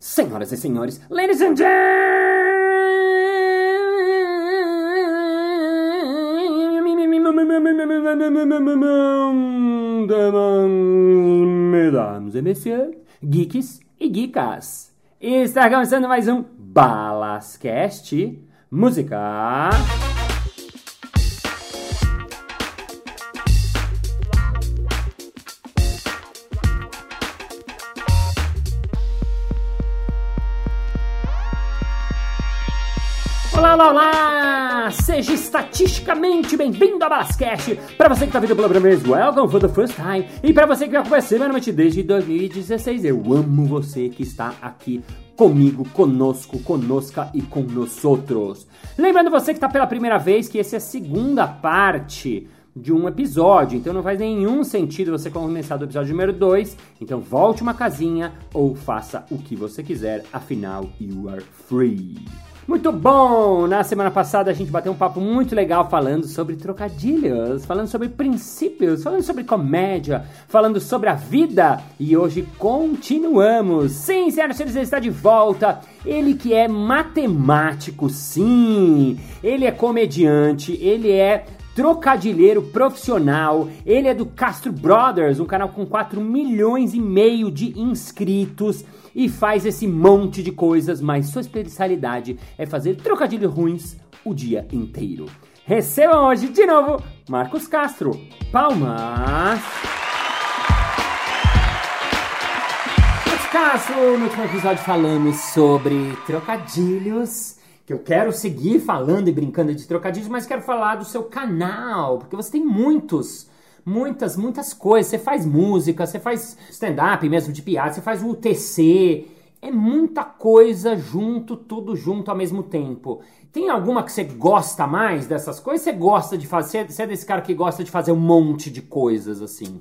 Senhoras e senhores, ladies and gentlemen, mesdames et messieurs, geeks e geekas. Está começando mais um Balascast Música. Olá, olá! Seja estatisticamente bem-vindo a Balascast! Para você que está vindo pela primeira vez, welcome for the first time! E para você que vai acompanhar semanalmente desde 2016, eu amo você que está aqui comigo, conosco, conosca e com nós outros. Lembrando você que está pela primeira vez que essa é a segunda parte de um episódio, então não faz nenhum sentido você começar do episódio número 2. Então volte uma casinha ou faça o que você quiser, afinal, you are free. Muito bom! Na semana passada a gente bateu um papo muito legal falando sobre trocadilhos, falando sobre princípios, falando sobre comédia, falando sobre a vida e hoje continuamos. Sim, senhoras e senhores, ele está de volta. Ele que é matemático, sim. Ele é comediante, ele é trocadilheiro profissional. Ele é do Castro Brothers, um canal com 4 milhões e meio de inscritos e faz esse monte de coisas, mas sua especialidade é fazer trocadilhos ruins o dia inteiro. Recebam hoje de novo Marcos Castro. Palmas! Marcos Castro, no último episódio falamos sobre trocadilhos que eu quero seguir falando e brincando de trocadilhos, mas quero falar do seu canal, porque você tem muitos muitas, muitas coisas. Você faz música, você faz stand-up mesmo de piada, você faz UTC. É muita coisa junto, tudo junto ao mesmo tempo. Tem alguma que você gosta mais dessas coisas? Você gosta de fazer? Você é desse cara que gosta de fazer um monte de coisas assim?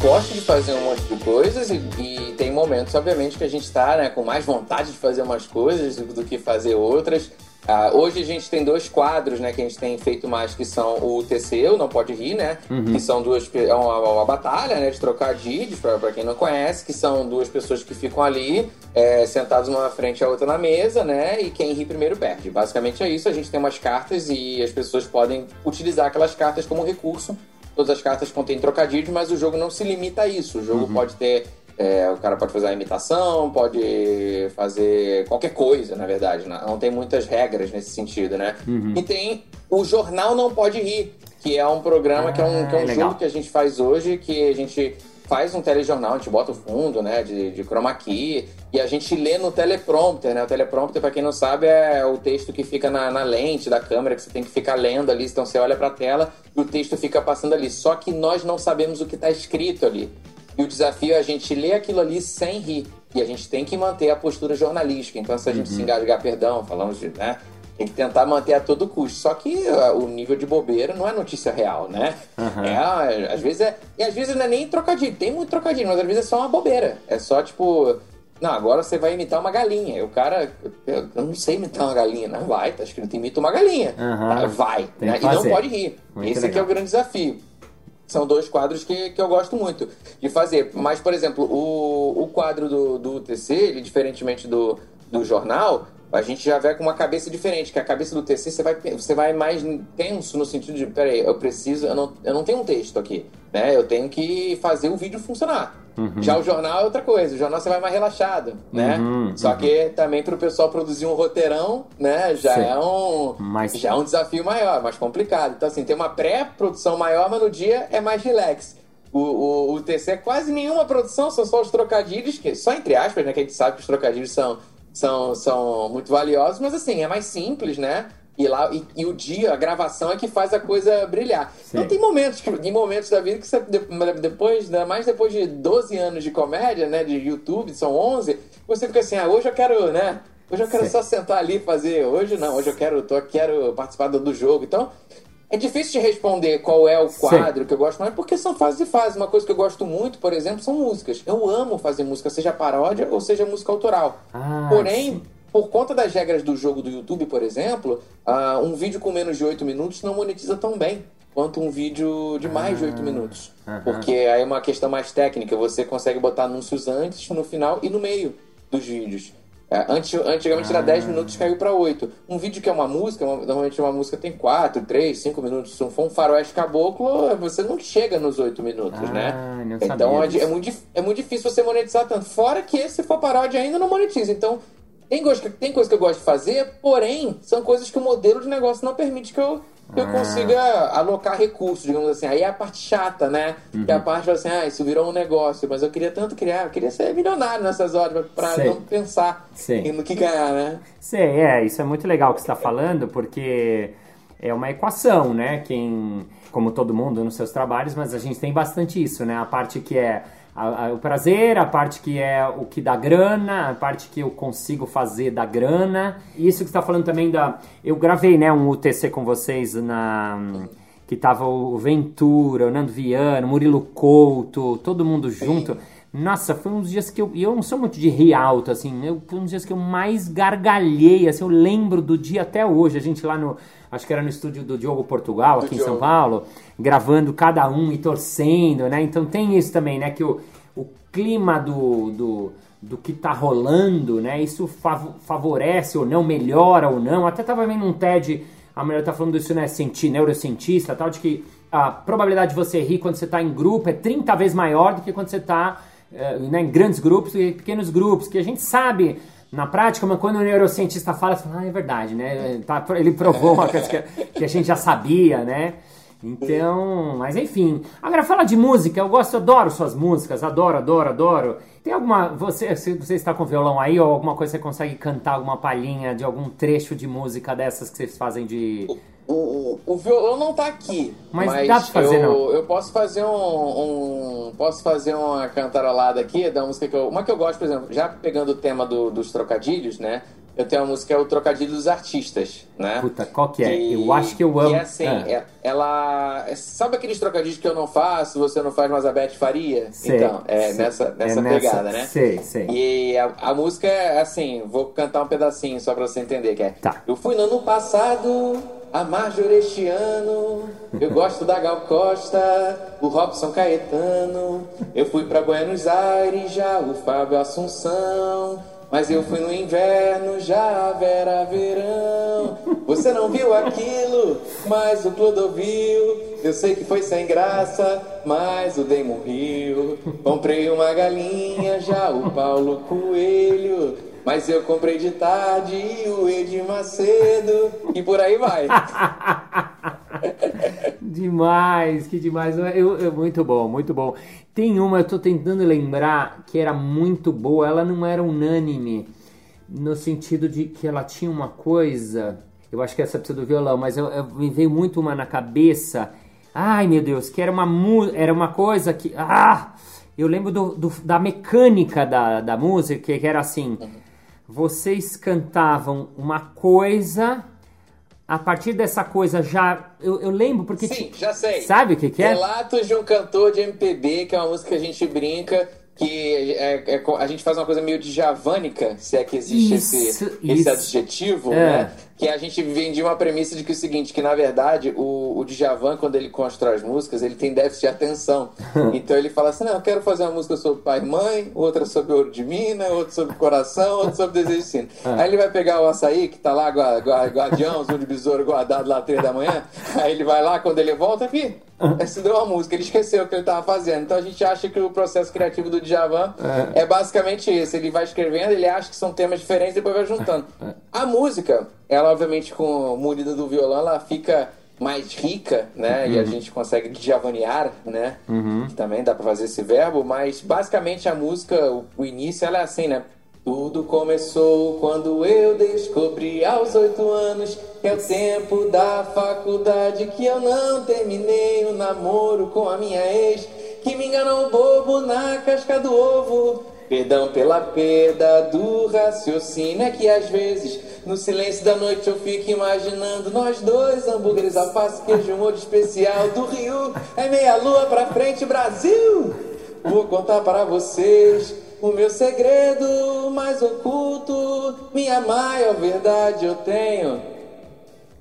Gosto de fazer um monte de coisas e, e tem momentos, obviamente, que a gente está né, com mais vontade de fazer umas coisas do que fazer outras. Uh, hoje a gente tem dois quadros, né, que a gente tem feito mais, que são o TC, o Não Pode Rir, né? Uhum. Que são duas. É uma, uma, batalha, né, de trocadilhos, pra quem não conhece, que são duas pessoas que ficam ali, é, sentadas uma na frente a outra na mesa, né? E quem ri primeiro perde. Basicamente é isso. A gente tem umas cartas e as pessoas podem utilizar aquelas cartas como recurso. Todas as cartas contêm trocadilhos, mas o jogo não se limita a isso. O jogo uhum. pode ter é, o cara pode fazer a imitação, pode fazer qualquer coisa, na verdade. Não, não tem muitas regras nesse sentido, né? Uhum. E tem o Jornal Não Pode Rir, que é um programa, ah, que é um, que é um jogo que a gente faz hoje, que a gente faz um telejornal, a gente bota o fundo, né, de, de chroma key, e a gente lê no teleprompter, né? O teleprompter, para quem não sabe, é o texto que fica na, na, lente da câmera, que você tem que ficar lendo ali, então você olha para a tela e o texto fica passando ali. Só que nós não sabemos o que está escrito ali. E o desafio é a gente ler aquilo ali sem rir. E a gente tem que manter a postura jornalística. Então, se a gente uhum. se engasgar, perdão, falamos de. Né? Tem que tentar manter a todo custo. Só que uh, o nível de bobeira não é notícia real, né? Uhum. É, às vezes é. E às vezes não é nem trocadilho. Tem muito trocadilho, mas às vezes é só uma bobeira. É só tipo. Não, agora você vai imitar uma galinha. O cara, eu, eu não sei imitar uma galinha. Não vai, tá escrito imita uma galinha. Uhum. Vai. Né? E não pode rir. Muito Esse aqui é o grande desafio são dois quadros que, que eu gosto muito de fazer. Mas, por exemplo, o, o quadro do, do UTC, ele, diferentemente do, do jornal, a gente já vai com uma cabeça diferente, que a cabeça do TC você vai, você vai mais tenso no sentido de, peraí, eu preciso, eu não, eu não tenho um texto aqui, né? Eu tenho que fazer o vídeo funcionar. Uhum. Já o jornal é outra coisa, o jornal você vai mais relaxado, né? Uhum, Só uhum. que também para o pessoal produzir um roteirão, né, já Sim. é um já é um desafio maior, mais complicado. Então assim, tem uma pré-produção maior, mas no dia é mais relax. O, o, o TC é quase nenhuma produção, são só os trocadilhos, que só entre aspas, né, que a gente sabe que os trocadilhos são são, são muito valiosos, mas assim, é mais simples, né? E, lá, e, e, o dia, a gravação é que faz a coisa brilhar. Sim. Então tem momentos, tem momentos da vida que você, depois, né, mais depois de 12 anos de comédia, né, de YouTube, são 11, você fica assim, ah, hoje eu quero, né, hoje eu quero Sim. só sentar ali e fazer, hoje não, hoje eu quero, tô, quero participar do jogo. Então, é difícil de responder qual é o quadro Sim. que eu gosto mais, porque são fases e fases. Uma coisa que eu gosto muito, por exemplo, são músicas. Eu amo fazer música, seja paródia ou seja música autoral. Ah, Porém. Por conta das regras do jogo do YouTube, por exemplo, uh, um vídeo com menos de 8 minutos não monetiza tão bem. quanto um vídeo de mais de 8 minutos. Porque aí é uma questão mais técnica, você consegue botar anúncios antes, no final e no meio dos vídeos. É, antes, antigamente era 10 minutos, caiu para 8. Um vídeo que é uma música, uma, normalmente uma música tem 4, 3, 5 minutos. Se for um faroeste caboclo, você não chega nos 8 minutos, Ah, né? Então é, é muito, é muito difícil você monetizar tanto. Fora que se for paródia ainda não monetiza. Então, tem que, tem coisa que eu gosto de fazer, porém, são coisas que o modelo de negócio não permite que eu, que eu Ah. consiga alocar recursos, digamos assim. Aí é a parte chata, né? Que é Uhum. a parte assim, ah, isso virou um negócio, mas eu queria tanto criar, eu queria ser milionário nessas horas pra Sei. não pensar Sei. no que ganhar, né? Sei, é, isso é muito legal que você está falando, porque é uma equação, né? Quem, como todo mundo nos seus trabalhos, mas a gente tem bastante isso, né? A parte que é a- a- o prazer, a parte que é o que dá grana, a parte que eu consigo fazer da grana. Isso que está falando também da. Eu gravei, né, um UTC com vocês na. Que tava o Ventura, o Nando Viana, o Murilo Couto, todo mundo junto. Nossa, foi uns dias que eu. Eu não sou muito de rir alto, assim. Eu, foi uns dias que eu mais gargalhei, assim. Eu lembro do dia até hoje. A gente lá no. Acho que era no estúdio do Diogo Portugal, Do aqui em São Diogo. Paulo, gravando cada um e torcendo, né? Então tem isso também, né? Que o, o clima do, do, do que tá rolando, né? Isso fav- favorece ou não, melhora ou não. Até tava vendo um TED, a mulher tá falando isso, né? Cienti, neurocientista tal, de que a probabilidade de você rir quando você tá em grupo é 30 vezes maior do que quando você tá né, em grandes grupos e pequenos grupos, que a gente sabe na prática, mas quando o neurocientista fala, você fala, ah, é verdade, né? Tá- ele provou uma coisa que, que a gente já sabia, né? Então, mas enfim. Agora fala de música, eu gosto, adoro suas músicas, adoro, adoro, adoro. Tem alguma. Você, se você está com violão aí, ou alguma coisa você consegue cantar alguma palhinha de algum trecho de música dessas que vocês fazem de. O, o, violão não tá aqui. Mas dá pra fazer, eu, não? Eu posso fazer um, um- Posso fazer uma cantarolada aqui da música que eu. Uma que eu gosto, por exemplo, já pegando o tema do- dos trocadilhos, né? Eu tenho uma música que é o Trocadilho dos Artistas, né? Puta, qual que é? Que- Eu acho que eu amo. Que é assim, Ah. é- ela. é- Sabe aqueles trocadilhos que eu não faço, você não faz, mas a Beth faria? Sei, então, é sei. nessa, nessa É pegada, né? Sei, sei. E a, a música é assim, vou cantar um pedacinho só pra você entender que é. Tá. Eu fui no ano passado, a Marjorie este ano, eu gosto da Gal Costa, o Robson Caetano, eu fui pra Buenos Aires, já o Fábio Assunção, mas eu fui no inverno, já a Vera Verão. Você não viu aquilo, mas o Clodovil, eu sei que foi sem graça, mas o Damon riu. Comprei uma galinha, já o Paulo Coelho. Mas eu comprei de tarde e o Edir Macedo. E por aí vai. Demais, que demais. Eu, eu- muito bom, muito bom. Tem uma, eu tô tentando lembrar, que era muito boa. Ela não era unânime, no sentido de que ela tinha uma coisa. Eu acho que essa precisa do violão, mas eu, eu- me veio muito uma na cabeça. Ai, meu Deus, que era uma, era uma coisa que. Ah! Eu lembro do, do- da mecânica da, da música, que era assim: vocês cantavam uma coisa. A partir dessa coisa já. Eu, eu lembro porque. Sim, já sei. Sabe o que, que é? Relatos de um cantor de MPB, que é uma música que a gente brinca, que é- é co- a gente faz uma coisa meio de javânica, se é que existe Isso, esse, isso. esse adjetivo, É. né? Que a gente vendia uma premissa de que é o seguinte, que na verdade o, o Djavan, quando ele constrói as músicas, ele tem déficit de atenção. então ele fala assim, não, eu quero fazer uma música sobre pai e mãe, outra sobre ouro de mina, outra sobre coração, outra sobre desejo de sino. É. Aí ele vai pegar o açaí, que tá lá gua- gua- guardião, zoom de besouro guardado lá três da manhã, aí ele vai lá, quando ele volta, fi, esse deu uma música, ele esqueceu o que ele tava fazendo. Então a gente acha que o processo criativo do Djavan é. basicamente esse. Ele vai escrevendo, ele acha que são temas diferentes e depois vai juntando. A música, ela obviamente com munida do violão, ela fica mais rica, né? E a gente consegue djavanear, né? Que também dá pra fazer esse verbo, mas basicamente a música, o, o início, ela é assim, né? Tudo começou quando eu descobri aos oito anos que é o tempo da faculdade que eu não terminei o namoro com a minha ex, que me enganou bobo na casca do ovo. Perdão pela perda do raciocínio, é que às vezes no silêncio da noite eu fico imaginando nós dois, hambúrgueres, alface, queijo, molho especial do Rio. É meia lua pra frente, Brasil! Vou contar para vocês o meu segredo mais oculto, minha maior verdade eu tenho.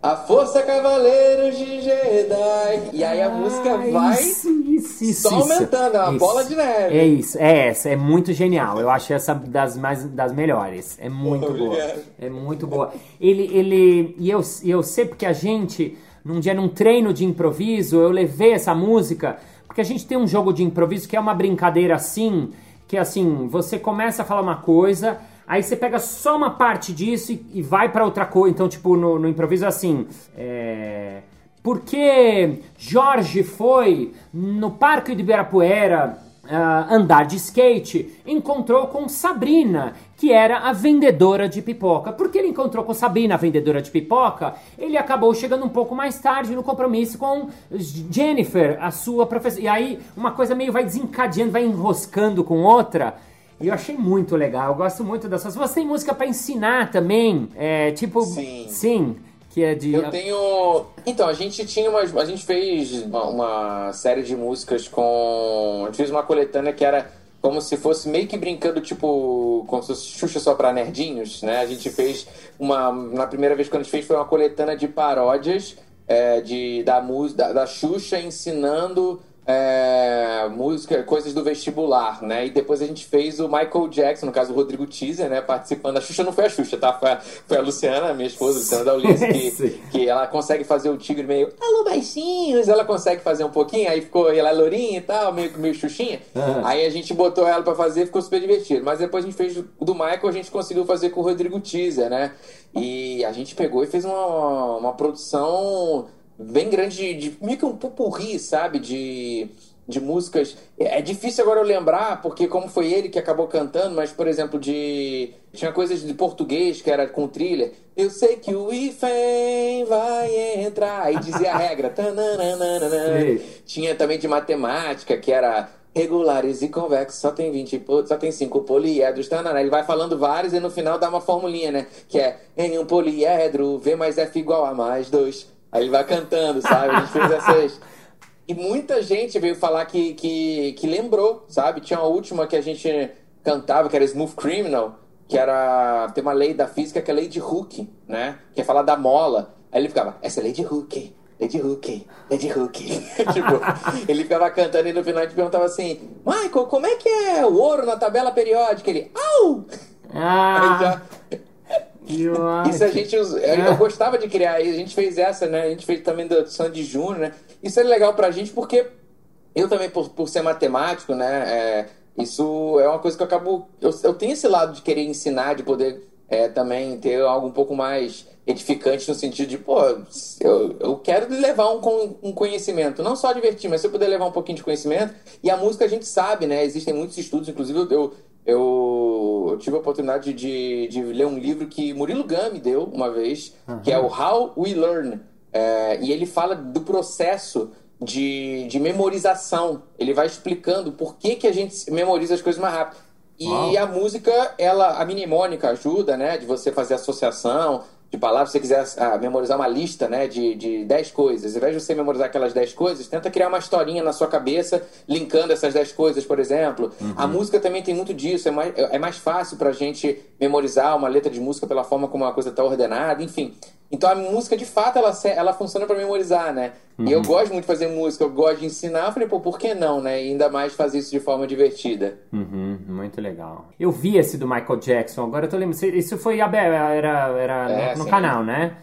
A Força Cavaleiros de Jedi. E aí a música Ah, vai isso, isso, isso, só aumentando, é uma bola de neve. É isso, é essa, é muito genial. Eu acho essa das mais das melhores. É muito boa. Obrigado. É muito boa. Ele, ele e eu, eu sei porque a gente num dia num treino de improviso eu levei essa música porque a gente tem um jogo de improviso que é uma brincadeira assim que é assim você começa a falar uma coisa Aí você pega só uma parte disso e, e vai pra outra coisa. Então, tipo, no, no improviso é assim. É... Porque Jorge foi no Parque de Ibirapuera ah, andar de skate, encontrou com Sabrina, que era a vendedora de pipoca. Porque ele encontrou com Sabrina, a vendedora de pipoca, ele acabou chegando um pouco mais tarde no compromisso com Jennifer, a sua professora. E aí uma coisa meio vai desencadeando, vai enroscando com outra. E eu achei muito legal, eu gosto muito dessas. Você tem música pra ensinar também? É, tipo. Sim. Sim, que é de. Eu tenho. Então, a gente tinha umas. A gente fez uma, uma série de músicas com. A gente fez uma coletânea que era como se fosse meio que brincando, tipo, como se fosse Xuxa só pra nerdinhos, né? A gente fez uma. Na primeira vez que a gente fez foi uma coletânea de paródias é, de, da, música, da, da Xuxa ensinando. É, música, coisas do vestibular, né? E depois a gente fez o Michael Jackson, no caso o Rodrigo Teaser, né? Participando. A Xuxa não foi a Xuxa, tá? Foi a, foi a Luciana, minha esposa, Luciana Daulis, que, Sim. que ela consegue fazer o tigre meio alô baixinhos, ela consegue fazer um pouquinho, aí ficou ela é lourinha e tal, meio, meio xuxinha. Aham. Aí a gente botou ela pra fazer ficou super divertido. Mas depois a gente fez o do Michael, a gente conseguiu fazer com o Rodrigo Teaser, né? E a gente pegou e fez uma, uma produção bem grande de, de meio que um pupurri, sabe? De, de músicas. É é difícil agora eu lembrar, porque como foi ele que acabou cantando, mas, por exemplo, de. Tinha coisas de português que era com thriller. Eu sei que o IFEM vai entrar. Aí dizia a regra. Tinha também de matemática, que era regulares e convexos, só tem 20, po- só tem 5 poliedros, tanana. Ele vai falando vários e no final dá uma formulinha, né? Que é em um poliedro, V mais F igual a mais 2. Aí ele vai cantando, sabe? A gente fez essas. E muita gente veio falar que, que, que lembrou, sabe? Tinha a última que a gente cantava, que era Smooth Criminal, que era. Tem uma lei da física que é a lei de Hooke, né? Que é falar da mola. Aí ele ficava, essa é a lei de Hooke. Lady Hook, Lady Hook. tipo, ele ficava cantando e no final a gente perguntava assim: Michael, como é que é o ouro na tabela periódica? Ele, au! Aí Ah, já- que ótimo. Isso a gente usa- eu, eu gostava de criar, a gente fez essa, né? A gente fez também do Sandy Júnior, né? Isso é legal pra gente porque eu também, por, por ser matemático, né? é, isso é uma coisa que eu acabo. Eu, eu tenho esse lado de querer ensinar, de poder é, também ter algo um pouco mais edificante no sentido de, pô, eu, eu quero levar um, um conhecimento, não só divertir, mas se eu puder levar um pouquinho de conhecimento. E a música a gente sabe, né? Existem muitos estudos, inclusive eu, eu, tive a oportunidade de, de ler um livro que Murilo Gami deu uma vez, que é o How We Learn. É, e ele fala do processo de, de memorização. Ele vai explicando por que, que a gente memoriza as coisas mais rápido. E a música, ela, a mnemônica ajuda, né? De você fazer associação de palavras. Se você quiser ah, memorizar uma lista, né? De, de 10 coisas. Ao invés de você memorizar aquelas 10 coisas, tenta criar uma historinha na sua cabeça, linkando essas 10 coisas, por exemplo. A música também tem muito disso. É mais, é mais fácil pra gente memorizar uma letra de música pela forma como a coisa tá ordenada, enfim. Então a música, de fato, ela, ela funciona pra memorizar, né? E eu gosto muito de fazer música, eu gosto de ensinar. Eu falei, pô, por que não, né? E ainda mais fazer isso de forma divertida. Uhum, muito legal. Eu vi esse do Michael Jackson, agora eu tô lembrando. Isso foi era, era É, no, canal, né?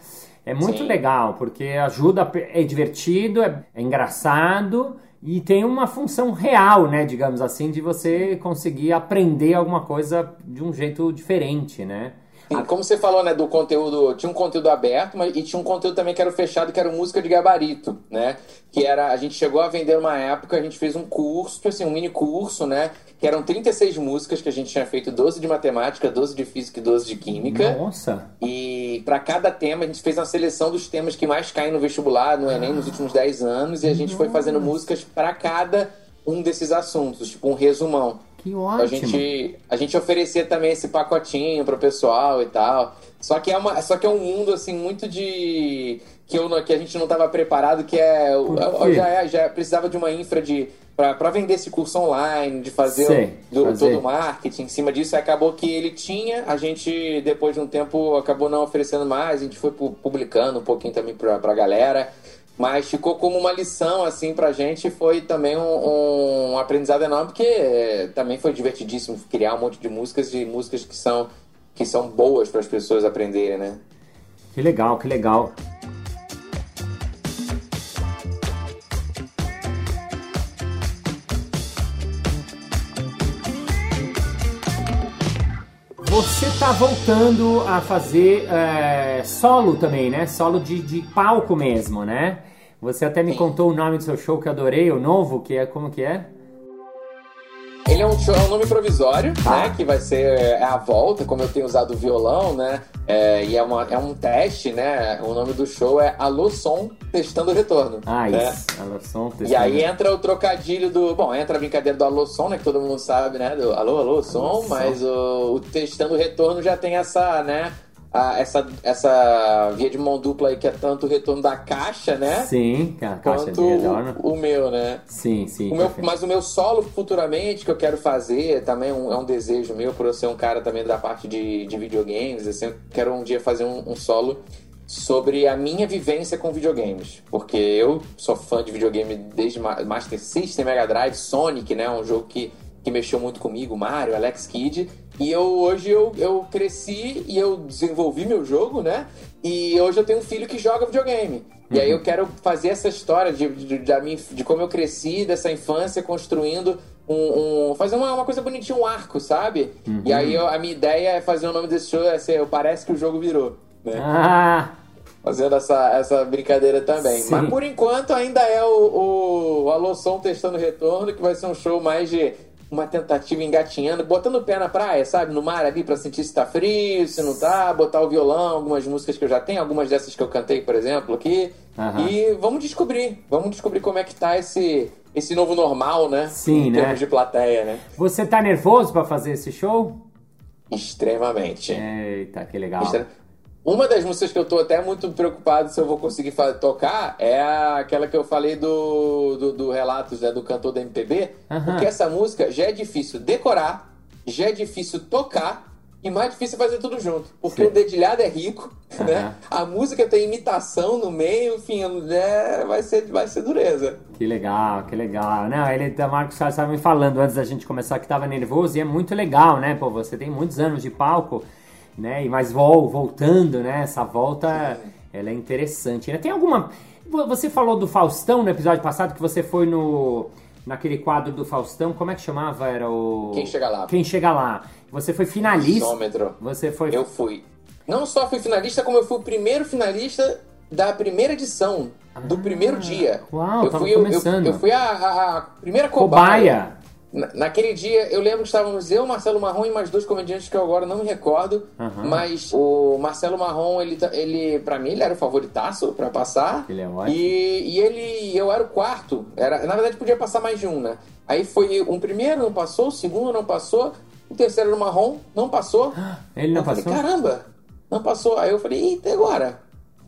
É muito Sim. legal, porque ajuda, é divertido, é, é engraçado e tem uma função real, né? Digamos assim, de você conseguir aprender alguma coisa de um jeito diferente, né? Sim, como você falou, né, do conteúdo, tinha um conteúdo aberto, mas e tinha um conteúdo também que era fechado, que era música de gabarito, né? Que era, a gente chegou a vender uma época, a gente fez um curso, assim, um mini curso, né? Que eram 36 músicas que a gente tinha feito 12 de matemática, 12 de física e 12 de química. Nossa! E para cada tema a gente fez uma seleção dos temas que mais caem no vestibular, no Enem, nos últimos 10 anos, e a gente foi fazendo músicas para cada um desses assuntos, tipo um resumão. Que A ótimo! gente, a gente oferecia também esse pacotinho pro pessoal e tal. Só que é, uma, só que é um mundo assim muito de. que, eu, que a gente não estava preparado, que é. Quê? Já, é- já precisava de uma infra de, para vender esse curso online, de fazer, Sei, do, fazer. todo o marketing em cima disso. Acabou que ele tinha, a gente, depois de um tempo, acabou não oferecendo mais, a gente foi pu- publicando um pouquinho também pra, pra galera. Mas ficou como uma lição, assim, pra gente. Foi também um, um aprendizado enorme, porque é, também foi divertidíssimo criar um monte de músicas e músicas que são, que são boas para as pessoas aprenderem, né? Que legal, que legal. Você tá voltando a fazer é, solo também, né? Solo de, de palco mesmo, né? Você até me Sim. contou o nome do seu show que eu adorei, o novo, que é como que é? Ele é um, show, é um nome provisório, Tá. né? Que vai ser é a volta, como eu tenho usado o violão, né? É, e é, uma, é um teste, né? O nome do show é Alô Som Testando o Retorno. Ah, né? isso. Alô, som, E aí entra o trocadilho do. Bom, entra a brincadeira do Alô Som, né? Que todo mundo sabe, né? Do Alô, Alô Som, Alô, som. mas o, o Testando o Retorno já tem essa, né? A- essa, essa via de mão dupla aí que é tanto o retorno da caixa, né? Sim, a caixa Quanto adoro. o, o meu, né? Sim, sim. O meu- mas o meu solo futuramente que eu quero fazer também é um, é um desejo meu por eu ser um cara também da parte de, de videogames assim, eu quero um dia fazer um, um solo sobre a minha vivência com videogames porque eu sou fã de videogame desde Ma- Master System, Mega Drive, Sonic, né, um jogo que, que mexeu muito comigo, Mario, Alex Kidd e eu hoje eu, eu cresci e eu desenvolvi meu jogo, né? E hoje eu tenho um filho que joga videogame. E aí eu quero fazer essa história de, de, de, de como eu cresci, dessa infância, construindo um. um- fazer uma, uma coisa bonitinha, um arco, sabe? E aí eu- a minha ideia é fazer o nome desse show, é ser, parece que o jogo virou. Né? Ah, Fazendo essa, essa brincadeira também. Sim. Mas por enquanto ainda é o, o Alô Som testando retorno, que vai ser um show mais de uma tentativa engatinhando, botando o pé na praia, sabe? No mar ali pra sentir se tá frio, se não tá, botar o violão, algumas músicas que eu já tenho, algumas dessas que eu cantei, por exemplo, aqui. Aham. E vamos descobrir, vamos descobrir como é que tá esse, esse novo normal, né? Sim, em né? termos de plateia, né? você tá nervoso pra fazer esse show? Extremamente. Eita, que legal. Extra- Uma das músicas que eu tô até muito preocupado se eu vou conseguir tocar é aquela que eu falei do, do, do Relatos, né, do cantor da MPB. Aham. Porque essa música já é difícil decorar, já é difícil tocar e mais difícil fazer tudo junto. Porque Sim. o dedilhado é rico, Aham. né? A música tem imitação no meio, enfim, é, vai, ser, vai ser dureza. Que legal, que legal. Não, ele, o Marcos Salles estava me falando antes da gente começar que tava nervoso e é muito legal, né? Pô, você tem muitos anos de palco, né? E mais vol, voltando, né? Essa volta, ela é interessante. né? Tem alguma... Você falou do Faustão no episódio passado, que você foi no... Naquele quadro do Faustão, como é que chamava? Era o... Quem chega lá? Quem chega lá. Você foi finalista. Sômetro. Você foi... Eu fui. Não só fui finalista, como eu fui o primeiro finalista da primeira edição, do primeiro dia. Ah, uau, eu fui, eu-. Eu, eu fui a, a- a primeira cobaia. Cobaia. Na- Naquele dia, eu lembro que estávamos eu, Marcelo Marrom e mais dois comediantes que eu agora não me recordo. Aham. Mas o Marcelo Marrom, ele, ele para mim, ele era o favoritaço pra passar. Ele é ótimo. E, e ele, eu era o quarto. Era, na verdade, podia passar mais de um, né? Aí foi um primeiro, não passou, o segundo não passou, o terceiro era o Marrom, não passou. Ele não eu falei, passou? caramba, não passou. Aí eu falei, eita, e agora?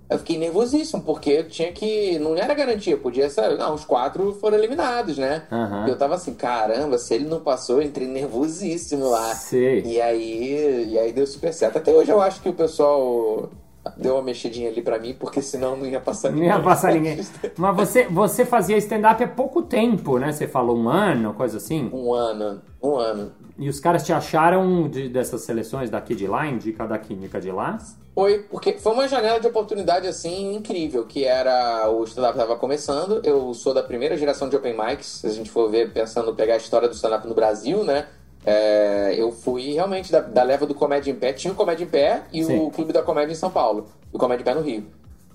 Eu fiquei nervosíssimo, porque tinha que. Não era garantia, podia ser. Não, os quatro foram eliminados, né? Aham. Eu tava assim, caramba, se ele não passou, eu entrei nervosíssimo lá. Sei. E aí, e aí deu super certo. Até hoje eu acho que o pessoal deu uma mexidinha ali pra mim, porque senão não ia passar Não ia passar ninguém. Mas você, você fazia stand-up há pouco tempo, né? Você falou um ano, coisa assim. Um ano, um ano. E os caras te acharam de- dessas seleções daqui de lá, indica daqui, indica de lá? Foi, porque foi uma janela de oportunidade assim incrível, que era o stand-up estava começando. Eu sou da primeira geração de open mics, se a gente for ver pensando pegar a história do stand-up no Brasil, né? É, eu fui realmente da, da leva do Comédia em Pé. Tinha o Comédia em Pé e Sim. o Clube da Comédia em São Paulo, o Comédia em Pé no Rio.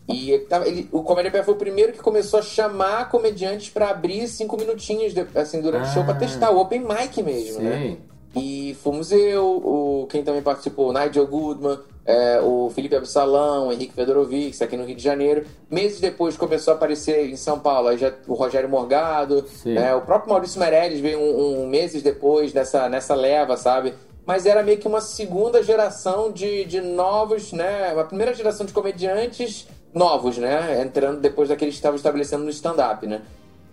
E ele ele- o Comédia em Pé foi o primeiro que começou a chamar comediantes pra abrir cinco minutinhos de- assim, durante o show pra Ah. testar o open mic mesmo, né? Sei. E fomos eu, o, quem também participou, o Nigel Goodman, é, o Felipe Absalão, o Henrique Fedorovic, aqui no Rio de Janeiro. Meses depois começou a aparecer em São Paulo, aí já, o Rogério Morgado, né, o próprio Maurício Meirelles veio um, um meses depois nessa, nessa leva, sabe? Mas era meio que uma segunda geração de, de novos, né? Uma primeira geração de comediantes novos, né? Entrando depois daqueles que estavam estabelecendo no stand-up, né?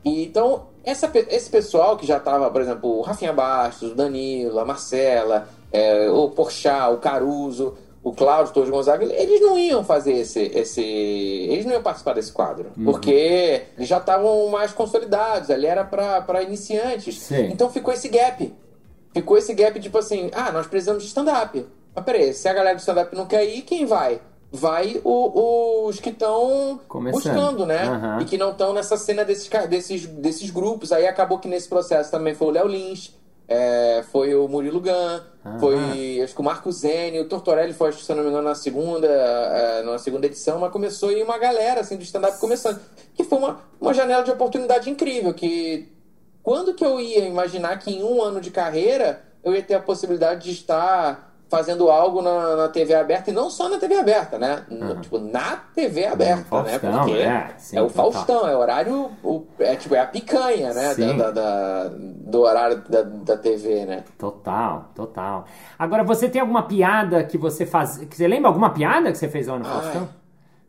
E, então, essa, esse pessoal que já tava, por exemplo, o Rafinha Bastos, o Danilo, a Marcela, é, o Porchat, o Caruso, o Cláudio Torres Gonzaga, eles não iam fazer esse, esse. Eles não iam participar desse quadro. Uhum. Porque eles já estavam mais consolidados, ali era para iniciantes. Sim. Então ficou esse gap. Ficou esse gap, tipo assim, ah, nós precisamos de stand-up. Mas peraí, se a galera do stand-up não quer ir, quem vai? Vai o- os que estão buscando, né? Aham. E que não estão nessa cena desses, desses, desses grupos. Aí acabou que nesse processo também foi o Léo Lins, é, foi o Murilo Gun, Aham. foi acho que o Marco Zene, o Tortorelli foi, se não me engano, na segunda, é, na segunda edição, mas começou aí uma galera assim, do stand-up começando. Que foi uma, uma janela de oportunidade incrível, que quando que eu ia imaginar que em um ano de carreira eu ia ter a possibilidade de estar fazendo algo na, na TV aberta, e não só na TV aberta, né? No- Tipo, na TV aberta, né? Faustão, Porque é, sim, é o. Faustão, é o horário, o- é tipo, é a picanha, né? Da, da- da- do horário da, da TV, né? Total, total. Agora, você tem alguma piada que você faz. Que você lembra alguma piada que você fez lá no Ai, Faustão?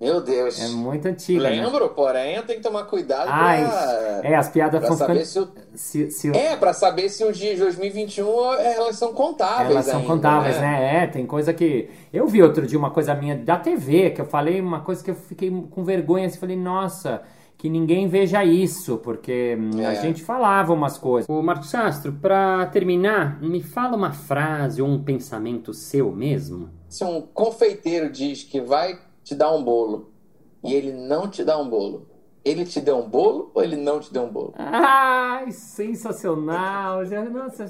Meu Deus. É muito antiga. Né? Lembro, porém, eu tenho que tomar cuidado Ai, pra, é, as piadas pra saber ficando. se o Se, se- É, pra saber se os dias de 2021 elas são contáveis. Elas são ainda, contáveis, né? É, tem coisa que. Eu vi outro dia uma coisa minha da TV, que eu falei uma coisa que eu fiquei com vergonha, assim, falei, nossa, que ninguém veja isso, porque hum, a É. gente falava umas coisas. Ô, Marcos Castro, pra terminar, me fala uma frase ou um pensamento seu mesmo. Se um confeiteiro diz que vai te dar um bolo e ele não te dá um bolo, ele te deu um bolo ou ele não te deu um bolo? Ai, sensacional! Nossa,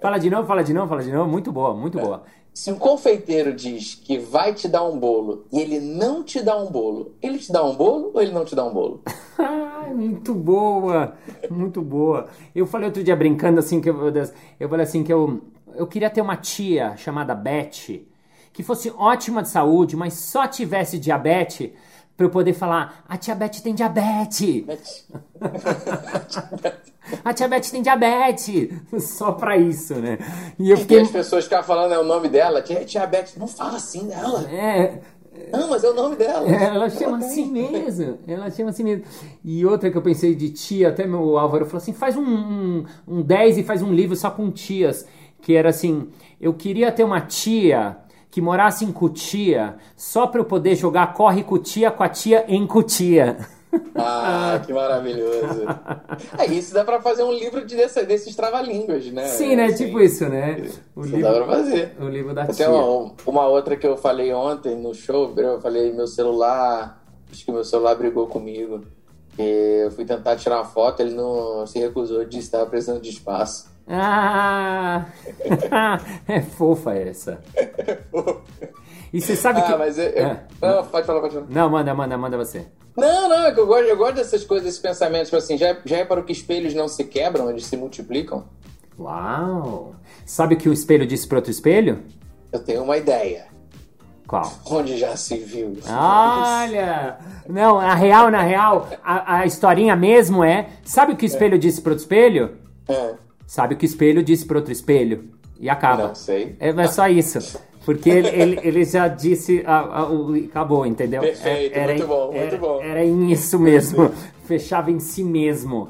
fala de novo, fala de novo, fala de novo. Muito boa, muito boa. Se um confeiteiro diz que vai te dar um bolo e ele não te dá um bolo, ele te dá um bolo ou ele não te dá um bolo? Ai, muito boa, muito boa. Eu falei outro dia brincando assim que eu, eu falei assim que eu, eu queria ter uma tia chamada Beth que fosse ótima de saúde, mas só tivesse diabetes pra eu poder falar: a tia Beth tem diabetes, a tia Beth tem diabetes, só pra isso, né? E eu E fiquei as pessoas ficam falando é o nome dela, tia, tia Beth, não fala assim dela. é, Não, mas é o nome dela. Ela chama assim mesmo. Ela chama assim mesmo. E outra que eu pensei de tia, até meu Álvaro falou assim: faz um, um, um 10 e faz um livro só com tias. Que era assim: eu queria ter uma tia que morasse em Cutia, só pra eu poder jogar corre cutia com a tia em Cutia. Ah, que maravilhoso. É, isso dá pra fazer um livro de, desse, desses trava-línguas, né? Sim, né? Assim, Tipo isso, né? O Isso livro, dá pra fazer. o livro da Tem tia. uma, uma outra que eu falei ontem no show, eu falei, meu celular, acho que meu celular brigou comigo. E eu fui tentar tirar uma foto, ele não se recusou, disse que estava precisando de espaço. Ah! é fofa essa. E você sabe que. Ah, mas eu, eu- É. Não, pode falar, pode falar. Não, manda, manda, manda você. Não, não, é que eu gosto, eu gosto dessas coisas, desses pensamentos, tipo assim, já, já é para o que espelhos não se quebram, eles se multiplicam? Uau! Sabe o que o espelho disse para outro espelho? Eu tenho uma ideia. Qual? Onde já se viu? Olha! Não, na real, na real, a, a historinha mesmo é. Sabe o que o espelho disse para outro espelho? É, Sabe o que o espelho disse para outro espelho? E acaba. não sei. É, é só isso. Porque ele, ele, ele já disse. ah, ah, o- acabou, entendeu? Perfeito, É- muito bom, era, muito bom. Era em isso mesmo. Fechava em si mesmo.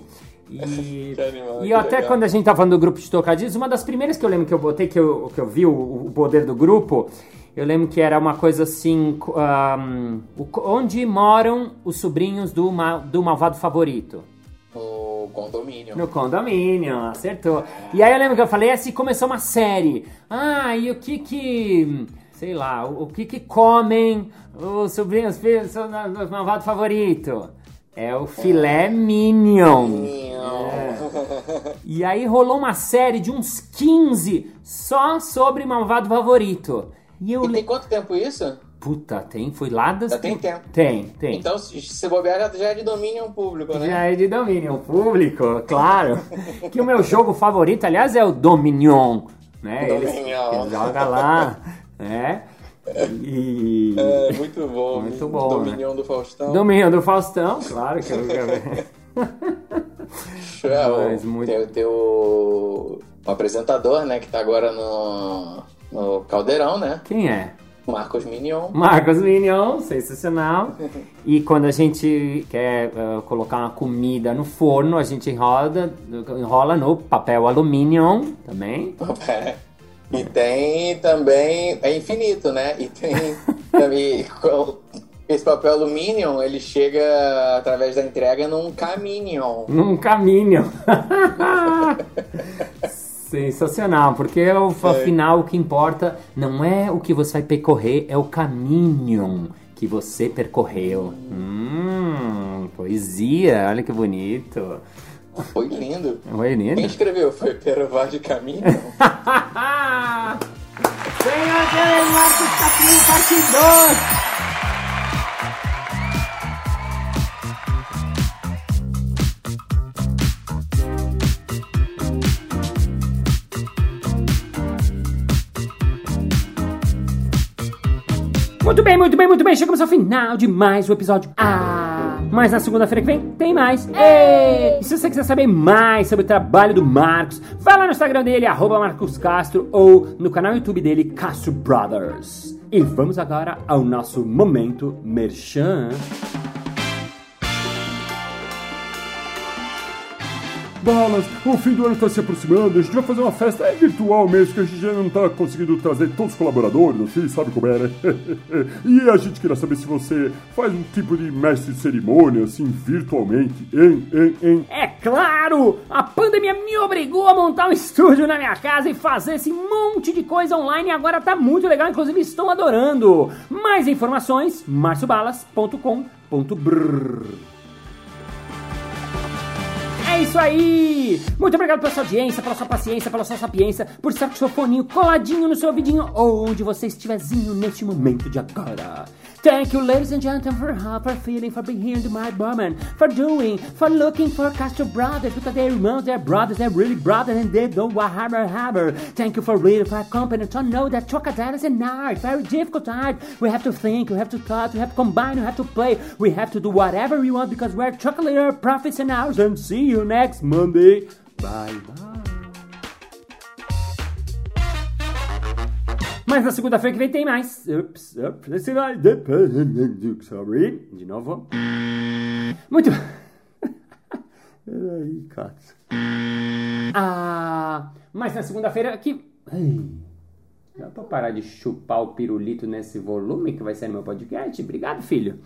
E, animal, e até legal. quando a gente tá falando do grupo de tocadiscos, uma das primeiras que eu lembro que eu botei, que eu, que eu vi o, o poder do grupo, eu lembro que era uma coisa assim: o- onde moram os sobrinhos do, ma- do malvado favorito? No condomínio. No condomínio, acertou. E aí eu lembro que eu falei assim, começou uma série. Ah, e o que que... Sei lá, o, que que comem os sobrinhos filhos do do malvado favorito? É o filé mignon. É. E aí rolou uma série de uns 15 só sobre malvado favorito. E eu... E tem quanto tempo isso? Puta, tem? Foi lá das... Já tem tempo. Tem, tem. Então, se se bobear, já- é de domínio público, né? Já é de domínio público, claro. que o meu jogo favorito, aliás, é o Dominion, né? Dominion. que joga lá, né? E... É, muito bom. Muito bom, Dominião do Faustão. Dominion do Faustão, claro que eu. É, o- Mas muito- Tem, o, o apresentador, né? Que tá agora no, no Caldeirão, né? Quem é? Marcos Mignon. Marcos Mignon, sensacional. e quando a gente quer uh, colocar uma comida no forno, a gente enrola, enrola no papel alumínio também. É. E tem também. É infinito, né? E tem também. Esse papel alumínio, ele chega através da entrega num caminhão. Num caminhão. Sensacional, porque é afinal o que importa não é o que você vai percorrer, é o caminho que você percorreu. Hum, poesia, olha que bonito. Foi lindo. Foi lindo. Quem escreveu? Foi Pero Vaz de Caminho? Senhor Deus, Marcos Capinho, parte 2. Muito bem, muito bem, muito bem. Chegamos ao final de mais um episódio. Ah! Mas na segunda-feira que vem tem mais. Ei! E se você quiser saber mais sobre o trabalho do Marcos, vai lá no Instagram dele, arroba Marcos Castro, ou no canal YouTube dele, Castro Brothers. E vamos agora ao nosso momento merchan. Balas, o fim do ano está se aproximando, a gente vai fazer uma festa é virtual mesmo, que a gente já não está conseguindo trazer todos os colaboradores, assim, sabe como é, né? e a gente queria saber se você faz um tipo de mestre de cerimônia, assim, virtualmente, hein, hein, hein? É claro! A pandemia me obrigou a montar um estúdio na minha casa e fazer esse monte de coisa online e agora tá muito legal, inclusive estão adorando! Mais informações, marciobalas.com.br é isso aí! Muito obrigado pela sua audiência, pela sua paciência, pela sua sapiência, por estar com seu foninho coladinho no seu ouvidinho, onde você estiverzinho neste momento de agora. Thank you, ladies and gentlemen, for help, for feeling, for being here in my moment, for doing, for looking for Castro brothers, because they're irmãos, they're brothers, they're really brothers, and they don't want hammer hammer. Thank you for reading, for accompanying, to know that Chocodile is an art, very difficult art. We have to think, we have to thought, we have to combine, we have to play, we have to do whatever we want because we're chocolate profits and ours, and see you next Monday. Bye bye. Mas na segunda-feira que vem tem mais. Ups, ups, Sorry. De novo. Muito. Peraí, Katsu. Ah, mas na segunda-feira que. Dá pra parar de chupar o pirulito nesse volume que vai ser no meu podcast? Obrigado, filho.